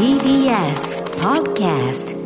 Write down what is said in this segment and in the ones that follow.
TBS Podcast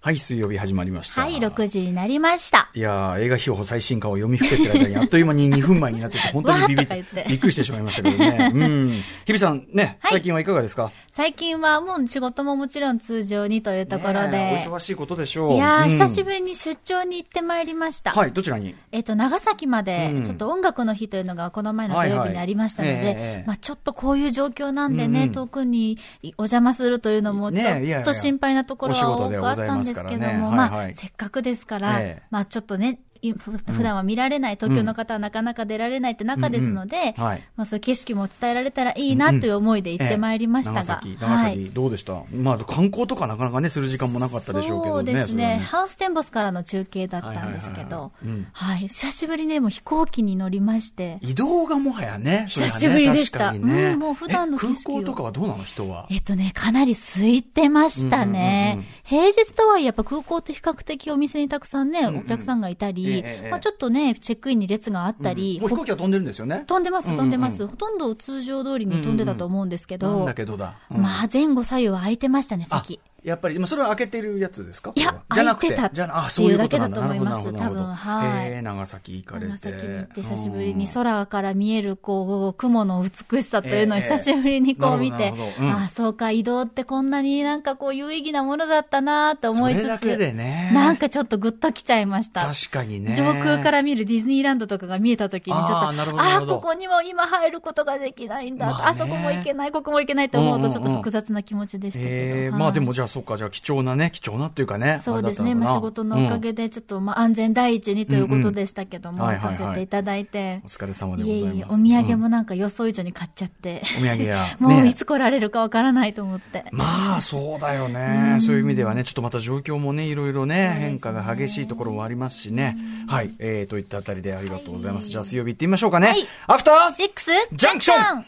はい、水曜日始まりました。はい、6時になりました。いやー映画秘宝最新刊を読みふけてる間に、あっという間に2分前になってて、本当にビビってびっくりしてしまいましたけどね。うん。日比さんね、はい最近はいかがですか？最近はもう仕事ももちろん通常にというところねでえ。お忙しいことでしょう。いやー、うん久しぶりに出張に行ってまいりました。はい、どちらに？えっ、と、長崎までうん、ちょっと音楽の日というのがこの前の土曜日にありましたので、はいはいええまあちょっとこういう状況なんでね、うんうん遠くにお邪魔するというのも、ねちょっと心配なところは多くあったんですですからねも、はいはい。まあ、せっかくですから、ええ。まあちょっとね、普段は見られない、東京の方はなかなか出られないって中ですので、うんうんはい。まあそういう景色も伝えられたらいいなという思いで行ってまいりましたが、ええ。長崎、長崎、どうでした、まあ、観光とかなかなかね、する時間もなかったでしょうけどね。そうですね。それはハウステンボスからの中継だったんですけはいはいはいどはい。うん、はい、久しぶりにもう飛行機に乗りまして、移動がもはやね、ね久しぶりでした。ね。うんもう普段のえ空港とかはどうなの？人は。えっとね、かなり空いてましたうんうんうんうんね。平日とはいえやっぱ空港って比較的お店にたくさんね、んうんお客さんがいたりええ、まあちょっとね、チェックインに列があったり飛行機は飛んでるんですよね。飛んでます、飛んでます。ほとんど通常通りに飛んでたと思うんですけなんどだ、けどだ。うんまあ前後左右は空いてましたね、席。あやっぱり、今それは開けてるやつですか？いや開いてたじゃあ、あ、そういうことなんだ。っていうだけだと思います多分はい。えー長崎行かれて。長崎に行って久しぶりうん。に空から見えるこう雲の美しさというのをええ久しぶりにこう見てなるほどなるほど。うん。ああそうか移動ってこんなになんかこう有意義なものだったなと思いつつね。なんかちょっとグッときちゃいました。確かにね。上空から見るディズニーランドとかが見えた時にちょっとあああここにも今入ることができないんだ、まあねあそこも行けないここも行けないと思うとちょっと複雑な気持ちでしたけど、まあでもじゃあそっか、じゃあ貴重なね、貴重なっていうかね。そうですね、まあ、仕事のおかげで、ちょっと、まあ、安全第一にということでしたけども、行かせていただいてお、疲れ様でごいえざいます。いえ、お土産うんもなんか予想以上に買っちゃって、お土産や。もうねいつ来られるかわからないと思って。まあ、そうだよね。そういう意味ではね、ちょっとまた状況もね、いろいろね、変化が激しいところもありますしね。はい。えー、といったあたりでありがとうございます。じゃあ、水曜日行ってみましょうかね。はいアフターシックスジャンクション After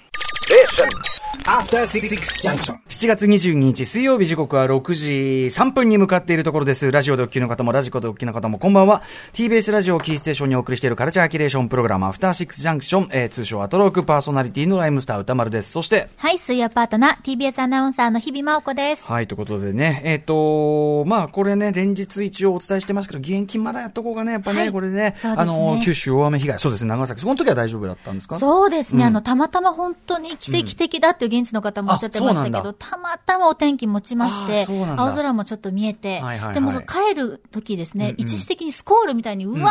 Six Junction. 7月22日水曜日時刻は6時3分に向かっているところです。ラジオでお聞きの方もラジコでお聞きの方もこんばんは。TBS ラジオをキーステーションにお送りしているカルチャーキュレーションプログラムアフターシックスジャンクション、えー、通称アトロークパーソナリティのライムスター歌丸です。そして、はい、水曜パートナー、TBS アナウンサーの日々真央子です。はい、ということでね、えっ、と、まあ、これね、連日一応お伝えしてますけど、義援金まだやっとこうかね、やっぱね、はいこれね、ねあの、九州大雨被害、そうですね、長崎、その時は大丈夫だったんですか？そうですね、うんあの、たまたま本当に奇跡的だっていう現地の方もおっしゃってましたけど、たまたまお天気持ちましあて青空もちょっと見えて、はいはいはいでも帰る時ですね、うんうん一時的にスコールみたいにうわ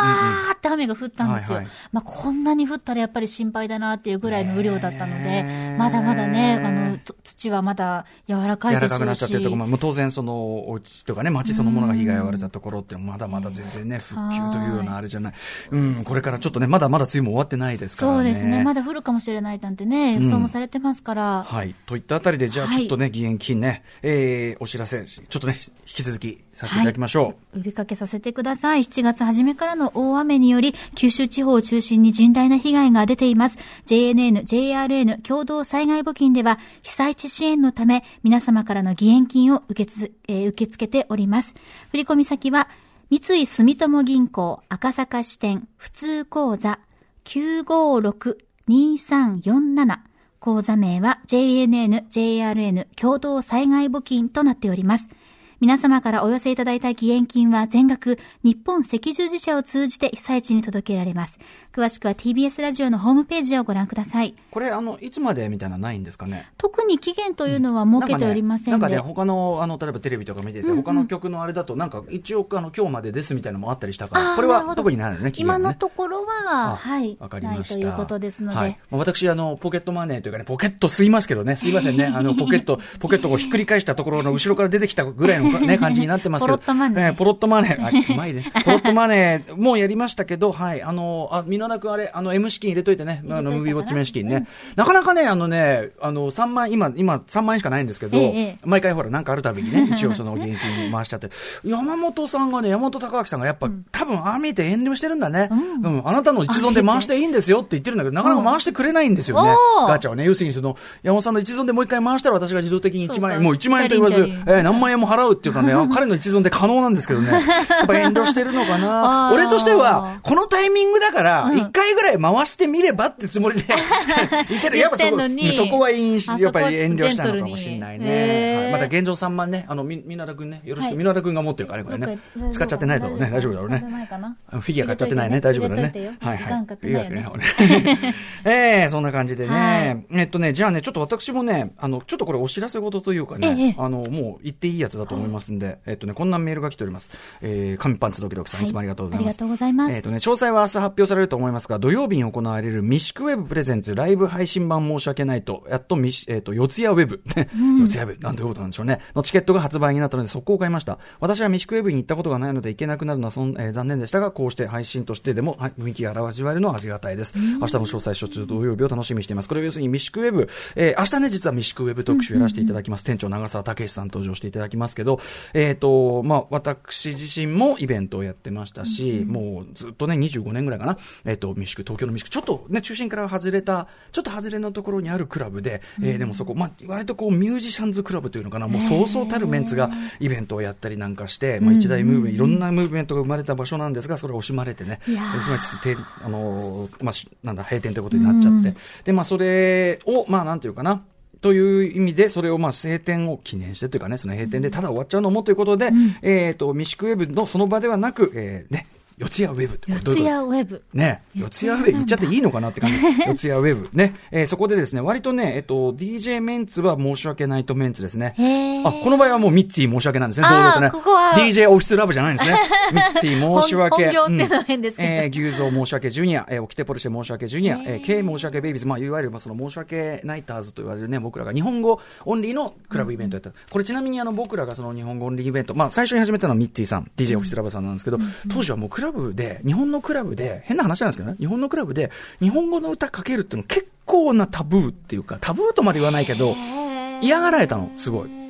ーって雨が降ったんですよ。はいはいまあ、こんなに降ったらやっぱり心配だなっていうぐらいの雨量だったのねでえ、まだまだね、あの、と土はまだ柔らかいでしょう柔らかくなっちゃってるし。ところも、当然その、お家とかね、街そのものが被害を遭われたところってまだまだ全然ね、復旧というようなあれじゃない。うん、これからちょっとね、まだまだ梅雨も終わってないですからね。そうですね。まだ降るかもしれないなんてね、予想もされてますから。はい。といったあたりで、じゃあはいちょっとね、義援金ね、えー、お知らせ、ちょっとね、引き続きさせていただきましょう。呼びかけさせてください。7月初めからの大雨により、九州地方を中心に甚大な被害が出ています。JNN、JRN 共同災害募金では、被災地支援のため、皆様からの義援金を受けつ、えー受け付けております。振込先は、三井住友銀行赤坂支店普通口座956-2347口座名は JNN、JRN 共同災害募金となっております。皆様からお寄せいただいた義援金は全額日本赤十字社を通じて被災地に届けられます。詳しくは TBS ラジオのホームページをご覧ください。これ、あの、いつまでみたいなのないんですかね？特に期限というのは設けておりませんで、なんかね、なんかね他の、あの、例えばテレビとか見てて、他の曲のあれだと、なんか一応、あの、今日までですみたいなのもあったりしたから、これは特にないのね、ね。今のところは、あはい、わかりました。ないということですので、はい。まあ私、あの、ポケットマネーというかね、ポケット吸いますけどね、すいませんね、あの、ポケット、ポケットをひっくり返したところの後ろから出てきたぐらいのね、感じになってますけど。ポロットマネーえポロットマネー。あ、うまいね。ポロットマネーもやりましたけど、はい、あの、あ、みのなくあれ、あの、M 資金入れといてね、あの、ムービーウォッチ面資金ね。なかなかね、あのね、あの、3万、今、今、3万円しかないんですけど、毎回ほら、なんかあるたびにね、一応その現金回しちゃって、山本さんがね、山本隆明さんがやっぱ、多分、ああ見えて遠慮してるんだね。うん、あなたの一存で回していいんですよって言ってるんだけど、なかなか回してくれないんですよね。ガチャはね、要するにその、山本さんの一存でもう一回回したら私が自動的に1万円、もう1万円と言わず、え何万円も払うっっていうかね、彼の一存で可能なんですけどね、やっぱ遠慮してるのかな。俺としては、このタイミングだから、うん一回ぐらい回してみればってつもりで、言ってる。やっぱそこ、そこはやっぱり遠慮したのかもしれないへね。また現状3万ね、あの、み、みなだくんね、よろしく、はいみなだくんが持ってるからね、これね。使っちゃってないだろうね。大丈夫だろうね。フィギュア買っちゃってないね。大丈夫だね。はいはい。いいわけねええそんな感じではね。えっとね、じゃあね、ちょっと私もね、あの、ちょっとこれお知らせ事というかええね、あの、もう言っていいやつだと思いますんで、えっとね、こんなメールが来ております。えー、紙パンツドキドキさん、いつもありがとうございます。ありがとうございますえっとね、詳細は明日発表されると思いますが、土曜日に行われるミシクウェブプレゼンツライブ配信版申し訳ないと、やっとミシ、えっと、四谷ウェブ、四谷ウェブ、なんていうことなんでしょうね。のチケットが発売になったので、速攻買いました。私はミシクウェブに行ったことがないので行けなくなるのはそん、えー残念でしたが、こうして配信としてでも、はい雰囲気が味わえるのはありがたいです。明日の詳細、初中土曜日を楽しみにしています。これを要するにミシクウェブ、えー明日ね、実はミシクウェブ特集やらせていただきます。店長長澤武さん登場していただきますけど、えっ、と、まあ、私自身もイベントをやってましたし、もうずっとね、25年ぐらいかな、えっ、と、ミシク、東京のミシク、ちょっとね、中心から外れた、ちょっと外れのところにあるクラブで、えーでもそこ、まあ、割とこう、ミュージシャンズクラブというのかな、もうそうそうたるメンツがイベントをやったりなんかして、まあ、一大ムーブメント、いろんなムーブメントが生まれた場所なんですが、それを惜しまれてね、惜しまれつつ、てあのーまあ、しなんだ、閉店ということになっちゃって、で、まあ、それを、まあ、なんていうかな、という意味で、それをまあ晴天を記念してというかね、その閉店でただ終わっちゃうのもということで、えっ、と、ミシクウェブのその場ではなく、えー、ね、四谷ウェブ四谷ウェブ。ね、四四谷ウェブ言っちゃっていいのかなって感じ。四谷ウェブ。ね。えーそこでですね、割とね、えっと、DJ メンツは申し訳ないとメンツですね。あ、この場合はもうミッツィ申し訳なんですね。堂々とね？ここは DJ オフィスラブじゃないんですね。ミッツィ申し訳。本本業ってのは変ですけどうんえー牛蔵申し訳ジュニア、えー、オキテポルシェ申し訳ジュニア、えー、K 申し訳ベイビーズ、まあ、いわゆる、まあ、その申し訳ナイターズと言われるね、僕らが日本語オンリーのクラブイベントやった。これちなみにあの、僕らがその日本語オンリーイベント、まあ、最初に始めたのはミッツィさん、DJ オフィスラブさんなんですけど、当時はもうクラブで、日本のクラブで、変な話なんですけどね、日本のクラブで、日本語の歌かけるっていうの結構なタブーっていうか、タブーとまで言わないけど、嫌がられたの、すごい。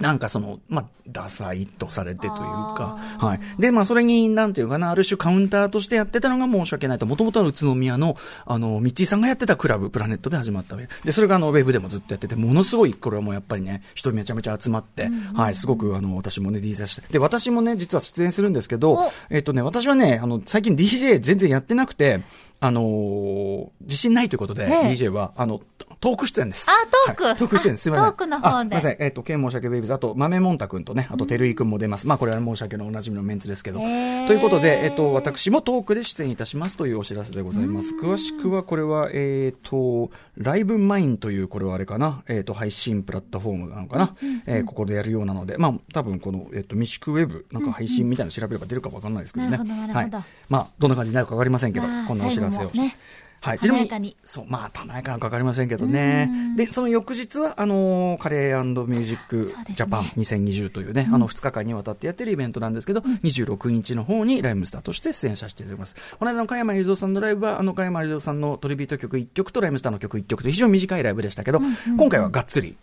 なんかその、まあ、ダサいとされてというか、はい。で、まあ、それに、なんていうかな、ある種カウンターとしてやってたのが申し訳ないと、もともとは宇都宮の、あの、ミッチーさんがやってたクラブ、プラネットで始まったで、それがあの、ウェブでもずっとやってて、ものすごい、これはもうやっぱりね、人めちゃめちゃ集まって、はい、すごく、あの、私もね、DJ して、で、私もね、実は出演するんですけどお、えっとね、私はね、あの、最近 DJ 全然やってなくて、あのー自信ないということで、ええ DJ は、あの、トーク出演です。あトークはいトーク出演です。すみません。トークの方であすみません。えっ、と、ケン申し訳ベイビあと、豆もんたくんとね、あと、てるいくんも出ます。まあ、これは申し訳のおなじみのメンツですけど。ということで、えっ、と、私もトークで出演いたしますというお知らせでございます。詳しくは、これは、えっ、と、ライブマインという、これはあれかな、えっ、と、配信プラットフォームなのかな、えーここでやるようなので、まあ、多分この、えっ、と、ミシクウェブ、なんか配信みたいなの調べれば出るかわかんないですけどね。はい。まあ、どんな感じになるかわかりませんけど、まあこんなお知らせを。最後もねはい。華やかにそう、まあ、華やかなのかわかりませんけどね。で、その翌日は、あのーカレーミュージックジャパン2020というね、あの2日間にわたってやってるイベントなんですけど、26日の方にライムスターとして出演させていただきます。この間の加山雄三さんのライブは、あの加山雄三さんのトリビュート曲1曲とライムスターの曲1曲と非常に短いライブでしたけど、今回はがっつり。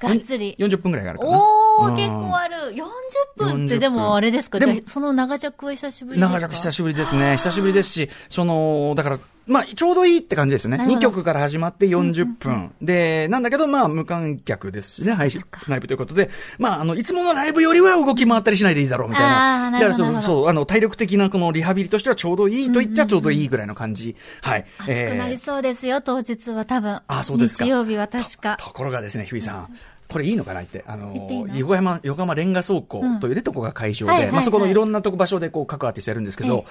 がっつり。40分ぐらいがあるかな。おー、うん結構ある。40分っ40てでもあれですか？でもじゃあその長尺は久しぶりですか？長尺久しぶりですね。久しぶりですし、その、だから、まあ、ちょうどいいって感じですよね。2なるほど曲から始まって40分。で、なんだけど、まあ、無観客ですしね、配信ライブということで、まあ、あの、いつものライブよりは動き回ったりしないでいいだろう、みたいな。だからそそう、あの、体力的なこのリハビリとしてはちょうどいいと言っちゃちょうどいいぐらいの感じ。はい。暑くなりそうですよ、当日は多分。あそうですか日曜日は確か。ところがですね、日比さん。これいいのかなって、あの横浜、横浜レンガ倉庫というね、とこが会場で、まあそこのはいいろんなとこ場所でこう各アーティストやるんですけど、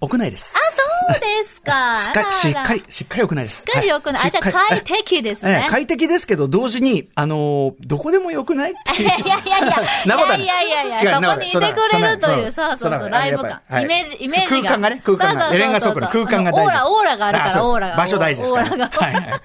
屋内です。そうですか。しっかり、しっかりしっかり屋内です。しっかり良くない。あ、じゃあ快適ですね。ええ快適ですけど、同時に、あのーどこでもよくないっていう。いやいやいや、なこいいやいやいや、そこにいてくれるという、そうそうそう、ライブ感。はいイメージ、イメージが。空間がね、空間が。レンガ倉庫の空間が大事。オーラ、オーラがあるから、オーラが。場所大事ですから。オーラが。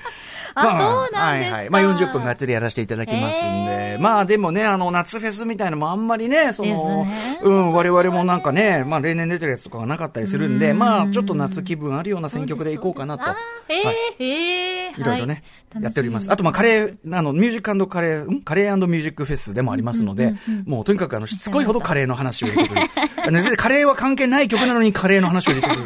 はいはい。あまそうなんですかはいはい。まあ40分がっつりやらせていただきますんで。まあでもね、あの、夏フェスみたいなのもあんまりね、そのね、うん、我々もなんかね、まあ例年出てるやつとかがなかったりするんで、まあちょっと夏気分あるような選曲でいこうかなと。えはいえええいろいろね、はいやっております。あと、まあ、カレー、あの、ミュージックカレー、ん？カレーミュージックフェスでもありますので、もうとにかくあの、しつこいほどカレーの話を入れてくる。カレーは関係ない曲なのにカレーの話を入れてくる。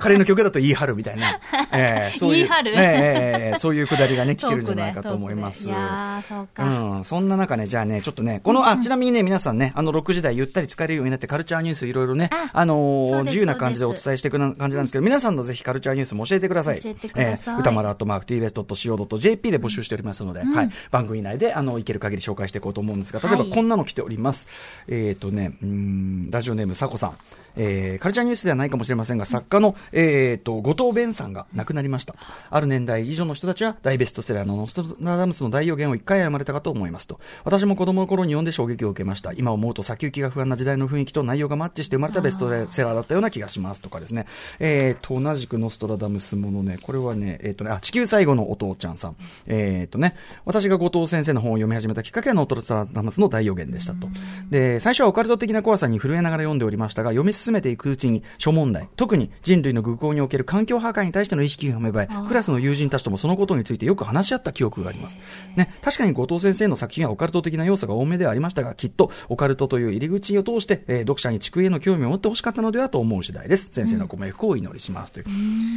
カレーの曲だと言い張るみたいな。えーそういう。言い張るえーそういうくだだりが ね、聞けるんじゃないかと思います。いやー、そうか。うん、そんな中ね、じゃあね、ちょっとね、この、あ、ちなみにね、皆さんね、あの、6時台ゆったり使えるようになって、カルチャーニュースいろいろね、ああの自由な感じでお伝えしていくな感じなんですけど、皆さんのぜひカルチャーニュースも教えてください。教えてくださいえー歌丸アットマーク tbs.co.jp で募集しておりますので、はい、番組内で、あの、いける限り紹介していこうと思うんですが、例えばはいこんなの来ております。えっ、とね、うーん、ラジオネーム、さこさん。えーカルチャーニュースではないかもしれませんが、作家の、えー、と後藤弁さんが亡くなりました。ある年代以上の人たちは大ベストセラーのノストラダムスの大予言を一回読まれたかと思いますと。私も子供の頃に読んで衝撃を受けました。今思うと先行きが不安な時代の雰囲気と内容がマッチして生まれたベストセラーだったような気がしますとかですね。えー、と、同じくノストラダムスものね、これはね、えっ、とね、あ、地球最後のお父ちゃんさん。えっ、とね、私が後藤先生の本を読み始めたきっかけはノストラダムスの大予言でしたと。で、最初はオカルト的な怖さに震えながら読んでおりましたが、読み進めていくうちに諸問題、特に人類の愚行における環境破壊に対しての意識が芽生え、クラスの友人たちともそのことについてよく話し合った記憶があります。ね、確かに後藤先生の作品はオカルト的な要素が多めではありましたが、きっとオカルトという入り口を通して、えー読者に地区への興味を持ってほしかったのではと思う次第です。先生のご冥福をお祈りします。という。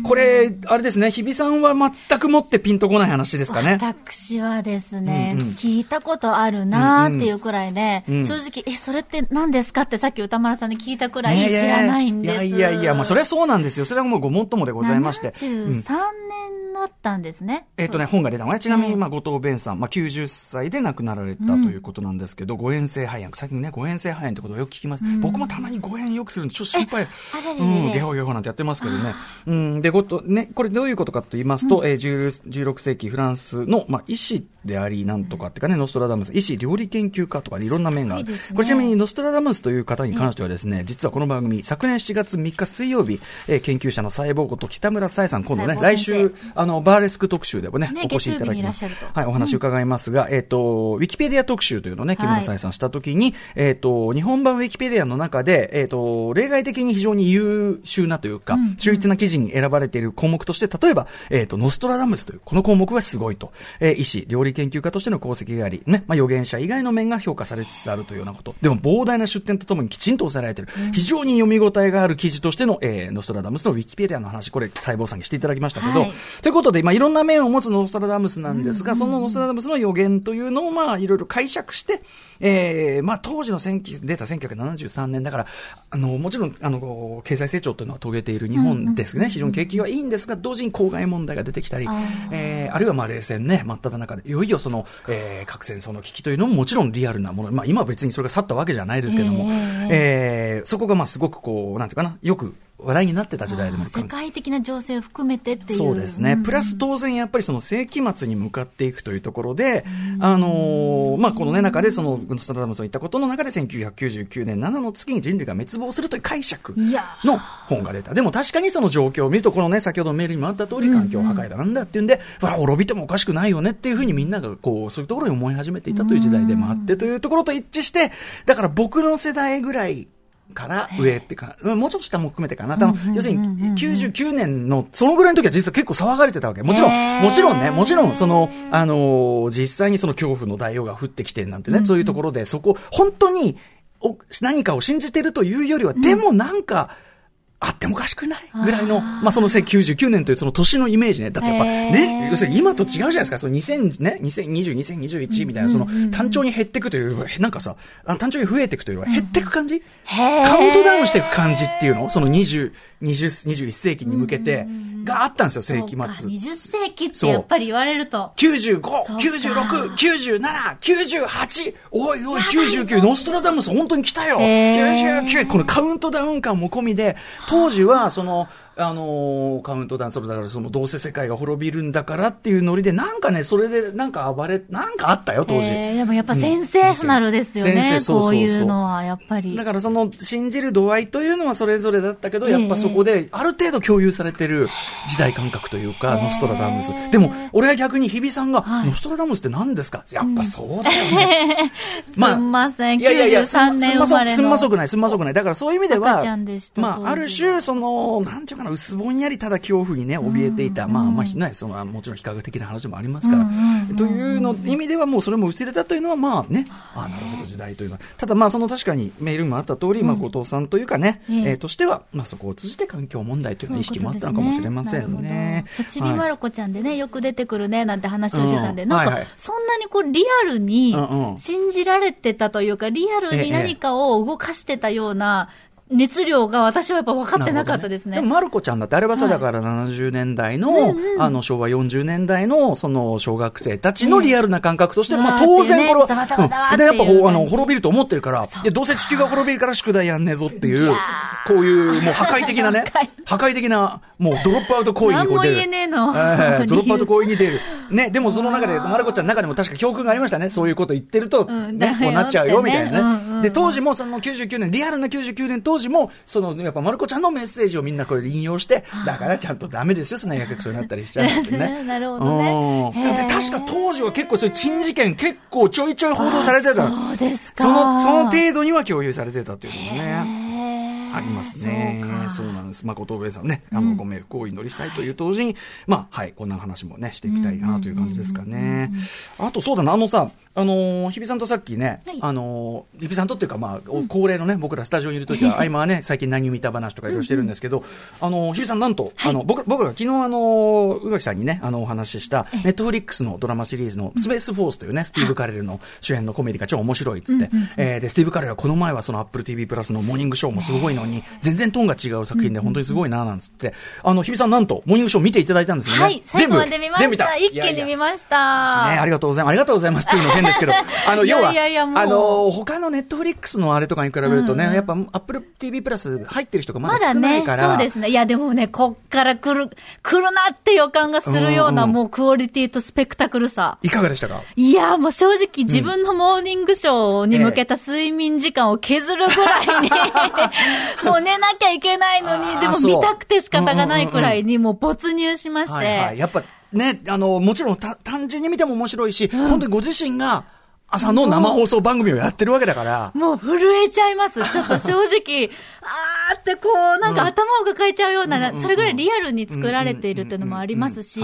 これ、あれですね、日比さんは全くもってピンとこない話ですかね。私はですね、うんうん聞いたことあるなーっていうくらいで、うんうん正直、え、それって何ですかってさっき歌丸さんに聞いたくらい知らないんです。いやいやいや、まあそれはそうなんですよ。それはもうごもっともでございまして。73年だったんですね。えっ、とね、本が出たのね。ちなみに、ええまあ、後藤弁さん、まあ、90歳で亡くなられたということなんですけど、誤嚥性肺炎。最近ね、誤嚥性肺炎ってことをよく聞きます。僕もたまに誤嚥よくするんで、ちょっと心配。うん、れゲホゲホなんてやってますけどね。うん、で、ごと、ね、これどういうことかと言いますと、えー10 16世紀フランスの、まあ、医師であり、なんとかっていうかね、ノストラダムス、医師、料理研究家とかねいろんな面がある。ねこれちなみに、ノストラダムスという方に関してはですね、実はこの番組、昨年7月3日水曜日、えー研究者の細胞こと北村沙耶さん、今度ね、来週、あの、バーレスク特集でもね、ねお越しいただきます。はい、お話伺いますが、えっ、と、ウィキペディア特集というのをね、木村沙耶さんしたときに、えっ、と、日本版ウィキペディアの中で、えっ、と、例外的に非常に優秀なというか、秀逸な記事に選ばれている項目として、例えば、えっ、と、ノストラダムスという、この項目はすごいと、えー医師、料理研究家としての功績があり、ね、まあ、預言者以外の面が評価されつつあるというようなこと。でも、膨大な出典とともにきちんと抑えられている、非常に読み応えがある記事としての、えーノストラダムスのウィキペディアの話、これ、細胞さんにしていただきましたけど、はい。ということで、まあ、いろんな面を持つノストラダムスなんですが、そのノストラダムスの予言というのを、まあ、いろいろ解釈して、えーまあ、当時の19出た1973年だから、あの、もちろん、あの、経済成長というのは遂げている日本ですね。非常に景気はいいんですが、同時に公害問題が出てきたり、えーあるいはまあ冷戦ね、真っ只中で、いよいよその、えー核戦争の危機というのももちろんリアルなもの、まあ、今は別にそれが去ったわけじゃないですけども、ええーそこがまあすごくこう、なんていうかな、よく話題になってた時代でも世界的な情勢を含めてっていう。そうですね。んプラス当然やっぱりその世紀末に向かっていくというところで、あのーまあ、このね、中でその、ノストラダムスの言ったことの中で1999年7の月に人類が滅亡するという解釈の本が出た。でも確かにその状況を見ると、このね、先ほどのメールにもあった通り環境破壊だなんだっていうんで、わあ、滅びてもおかしくないよねっていうふうにみんながこう、そういうところに思い始めていたという時代でもあってというところと一致して、だから僕の世代ぐらい、から上ってか、うんもうちょっと下も含めてかな。あの、要するに、99年の、そのぐらいの時は実は結構騒がれてたわけ。もちろん、もちろんね、もちろん、その、あのー実際にその恐怖の大王が降ってきてなんてね、そういうところで、そこ、本当に、お何かを信じてるというよりは、でもなんか、あってもおかしくないぐらいの、まあその99年というその年のイメージね。だってやっぱね、要するに今と違うじゃないですか。その2000ね、2020、2021みたいな、その単調に減っていくというなんかさ、あの単調に増えていくというよりは減っていく感じ？へー。カウントダウンしていく感じっていうの？その20、20、21世紀に向けて、があったんですよ、世紀末。20世紀ってやっぱり言われると。95、そうか96、97、98、おいおい、99、ノストラダムス本当に来たよへー !99、このカウントダウン感も込みで、当時は、その、あのーカウントダウン、それだからその、どうせ世界が滅びるんだからっていうノリで、なんかね、それでなんか暴れ、なんかあったよ、当時。えーでもやっぱセンセーショナルですようんね。うそうそうこういうのは、やっぱりだ。からその信じる度合いというのはそれぞれだったけど、やっぱそこである程度共有されてる時代感覚というか、ノストラダムス。でも、俺は逆に日比さんが、はいノストラダムスって何ですか？やっぱそうだよね。すんません。いやいやいや、93年生まれの。すんまそくない、すんまそくない。だからそういう意味ではでまあ、ある種、その、なんていうかかな、薄ぼんやりただ恐怖にね、怯えていた。まあ、まあ、ね、その、もちろん非科学的な話もありますから。というの、意味ではもうそれも薄れたというのは、まあね、あなるほど、時代というのは。ただまあ、その確かにメールにもあった通り、まあ、後藤さんというかね、えーとしては、まあ、そこを通じて環境問題というの意識もあったのかもしれませんね。ちびまる子ちゃんでね、よく出てくるね、なんて話をしてたんで、うん。なんかそんなにこう、リアルに信じられてたというか、リアルに何かを動かしてたような熱量が私はやっぱ分かってなかったですね。でも、マルコちゃんだって、あれはさ、だから70年代の、あの、昭和40年代の、その、小学生たちのリアルな感覚として、まあ、当然これは、ねざわざわざわうん。で、やっぱ、ほうあの、滅びると思ってるから、いや、どうせ地球が滅びるから宿題やんねえぞっていう、こういう、もう破壊的なね 破壊、的な、もうドロップアウト行為にこう出る。何も言えねえの。ええドロップアウト行為に出る。ね、でもその中で、マルコちゃんの中でも確か教訓がありましたね。そういうこと言ってると、うんね、こうなっちゃうよ、みたいなうんうんうん。ね。で、当時もその99年、リアルな99年当時も、その、やっぱマルコちゃんのメッセージをみんなこれ引用して、だからちゃんとダメですよ、そんなやけくそになったりしちゃうって ね。なるほどねうんへーで、確か当時は結構そういう珍事件結構ちょいちょい報道されてた。そうですか。その、その程度には共有されてたっていうのもね。ありますね。そううなんです。まあ、後藤上さんね、あの、ご冥福をお祈りしたいという同時に、まあ、はい、こんな話もね、していきたいかなという感じですかね。あと、そうだな、あのさ、あのー日比さんとさっきね、はい。あのー日比さんとっていうか、まあ、お恒例のね、僕らスタジオにいるときは、合間はね、最近何見た話とかいろいろしてるんですけど、あのー日比さんなんと、あの、僕、僕が昨日あのー宇垣さんにね、あの、お話しした、ネットフリックスのドラマシリーズの、スペースフォースというね、スティーブ・カレルの主演のコメディが超面白いっつって、えーで、スティーブ・カレルはこの前はその Apple TV プラスのモーニングショーもすごいのに、全然トーンが違う作品で本当にすごいな、なんつって、あの、日比さんなんと、モーニングショー見ていただいたんですよね。はい、最後まで見ました。一気に見ました。ね、ありがとうございます。ありがとうございますっていうの変ですけど、あの、要は、いやいやいやもうあの、他のネットフリックスのあれとかに比べるとね、やっぱ Apple TV プラス入ってる人がまだ少ないか、ら。そうですね。いや、でもね、こっから来る、来るなって予感がするような、もうクオリティとスペクタクルさ。いかがでしたか？いや、もう正直自分のモーニングショーに向けた睡眠時間を削るぐらいに、もう寝なきゃいけないのあに、ーでも見たくて仕方がないくらいにもう没入しまして。はいはい。やっぱね、あの、もちろんた単純に見ても面白いし、本当にご自身が朝の生放送番組をやってるわけだから、もう震えちゃいます。ちょっと正直、あーってこう、なんか頭を抱えちゃうような、それぐらいリアルに作られているっていうのもありますし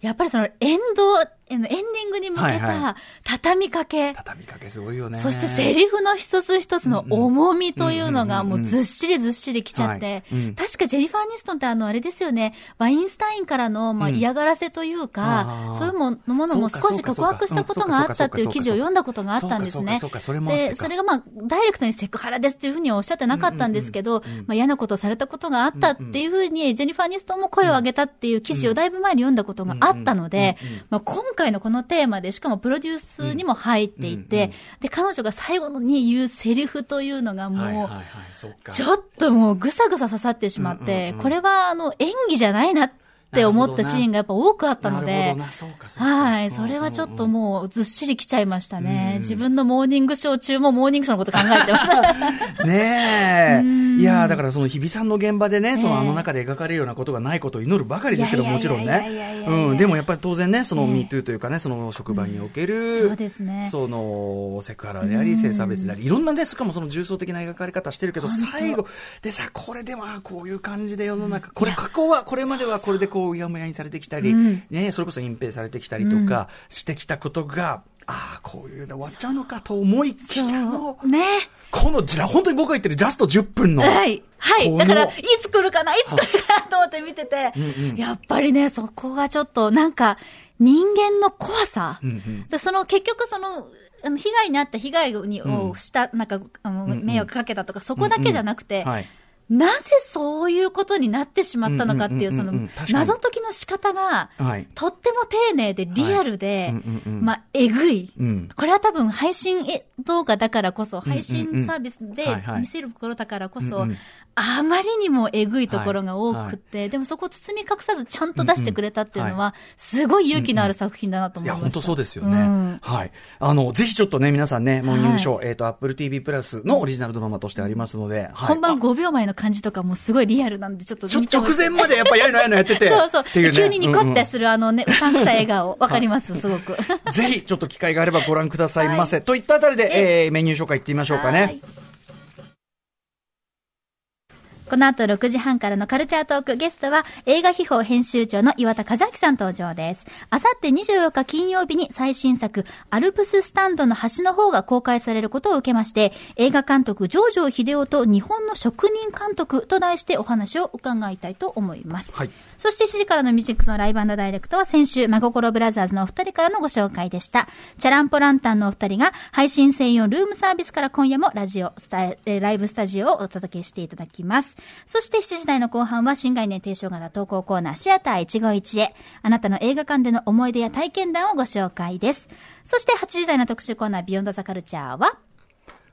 やっぱりそのエンド、エンディングに向けはいはた畳みかけ、畳みかけすごいよね。そしてセリフの一つ一つの重みというのがもうずっしりずっしりきちゃって。はい。うん、確かジェニファー・ニストンってあのあれですよね、ワインスタインからのまあうん。嫌がらせというあかー、そういうものも少し告白したことがあったっていう記事を読んだことがあったんですね。で、それがまあダイレクトにセクハラですっていうふうにはおっしゃってなかったんですけど、まあ嫌なことをされたことがあったっていうふうにジェニファー・ニストンも声を上げたっていう記事をだいぶ前に読んだことがあったので、まあ今回のこのテーマで、しかもプロデュースにも入っていて、で、彼女が最後に言うセリフというのがもう、はいはいはい。ちょっともうぐさぐさ刺さってしまって、これはあの演技じゃないなって思ったシーンがやっぱ多くあったのではい。それはちょっともうずっしりきちゃいましたね。自分のモーニングショー中もモーニングショーのこと考えてます。ねえ。いやーだからその日比さんの現場でね、そのええあの中で描かれるようなことがないことを祈るばかりですけど、もちろんね。やうん。でもやっぱり当然ね、そのええ MeToo というかね、その職場における、そうですねそのセクハラであり、性差別であり、いろんなね、しかもその重層的な描かれ方してるけど、最後、でさ、これではこういう感じで世の中、これ過去は、これまではこれでこう、うやむやにされてきたり、うんね、それこそ隠蔽されてきたりとかしてきたことが、ああ、こういうの終わっちゃうのかと思いきやの、ね。このじら、本当に僕が言ってるジャスト10分の。はい。はい。だから、いつ来るかな、いつ来るかなと思って見てて、やっぱりね、そこがちょっと、なんか、人間の怖さ。うんうんでその、結局その、あの被害に遭った被害に、をした、なんか、迷惑かけたとか、そこだけじゃなくて、はい。なぜそういうことになってしまったのかっていう、うんその謎解きの仕方が、はい。とっても丁寧でリアルで、まあ、えぐい。うん。これは多分配信動画だからこそ、配信サービスで見せることだからこそ、あまりにもえぐいところが多くって、でもそこを包み隠さずちゃんと出してくれたっていうのは、すごい勇気のある作品だなといや、思いました。本当そうですよね。うん。はい。あの、ぜひちょっとね、皆さんね、モーニングショー、えっ、と、Apple TV プラスのオリジナルドラマとしてありますので、はい。本番あ5秒前の感じとかもすごいリアルなんで、ちょっと直前までやっぱやるのやるのやってて。そうそう。うね急にニコってうんするあのね、うさんくさい笑顔、わかります、すごく。うんぜひ、ちょっと機会があればご覧くださいませ。といったあたりで、えーメニュー紹介いってみましょうかね。この後6時半からのカルチャートークゲストは映画秘宝編集長の岩田和明さん登場です。あさって24日金曜日に最新作アルプススタンドの端の方が公開されることを受けまして映画監督ジョージョ秀夫と日本の職人監督と題してお話を伺いたいと思います。はいそして7時からのミュージックのライブダイレクトは先週、真心ブラザーズのお二人からのご紹介でした。チャランポランタンのお二人が配信専用ルームサービスから今夜もラジオ、スタえーライブスタジオをお届けしていただきます。そして7時台の後半は新概念提唱型投稿コーナーシアター一期一へ。あなたの映画館での思い出や体験談をご紹介です。そして8時台の特集コーナービヨンドザカルチャーは、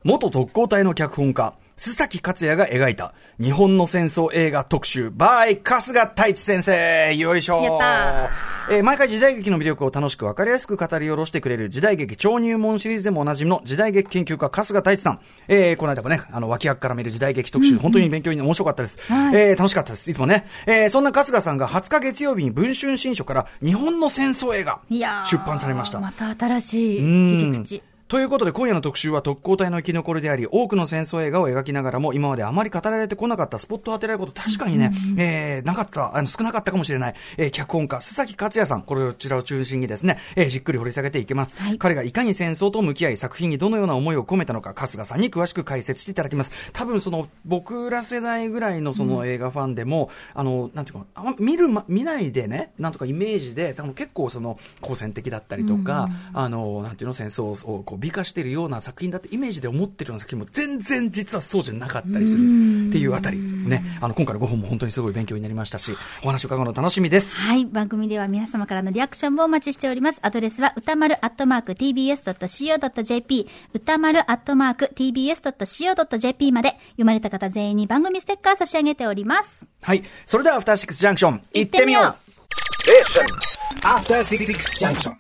元特攻隊の脚本家、須崎克也が描いた日本の戦争映画特集、バイ春日太一先生よいしょやったえー毎回時代劇の魅力を楽しくわかりやすく語り下ろしてくれる時代劇超入門シリーズでもおなじみの時代劇研究家春日太一さん。えーこの間もね、あの、脇役から見る時代劇特集、本当に勉強に面白かったです。はいえー楽しかったです。いつもね。えーそんな春日さんが20日月曜日に文春新書から日本の戦争映画出版されました。また新しいうん切り口。ということで、今夜の特集は特攻隊の生き残りであり、多くの戦争映画を描きながらも、今まであまり語られてこなかったスポットを当てられること、確かにね、えー、なかった、あの、少なかったかもしれない、えー、脚本家、須崎克也さん、こちらを中心にですね、えー、じっくり掘り下げていきます。はい彼がいかに戦争と向き合い、作品にどのような思いを込めたのか、春日さんに詳しく解説していただきます。多分、その、僕ら世代ぐらいのその映画ファンでも、あの、なんていうか、あんま見る、ま、見ないでね、なんとかイメージで、多分結構その、好戦的だったりとか、あの、なんていうの、戦争をこう美化しているような作品だってイメージで思ってるような作品も全然実はそうじゃなかったりするっていうあたり、ね、あの、今回の5本も本当にすごい勉強になりましたし、お話を伺うの楽しみです。はい。番組では皆様からのリアクションもお待ちしております。アドレスは歌丸アットマーク tbs.co.jp 歌丸アットマーク tbs.co.jp まで読まれた方全員に番組ステッカー差し上げております。はい。それでは、アフターシックスジャンクション、行ってみよう行ってみよう Station. After Six Junction.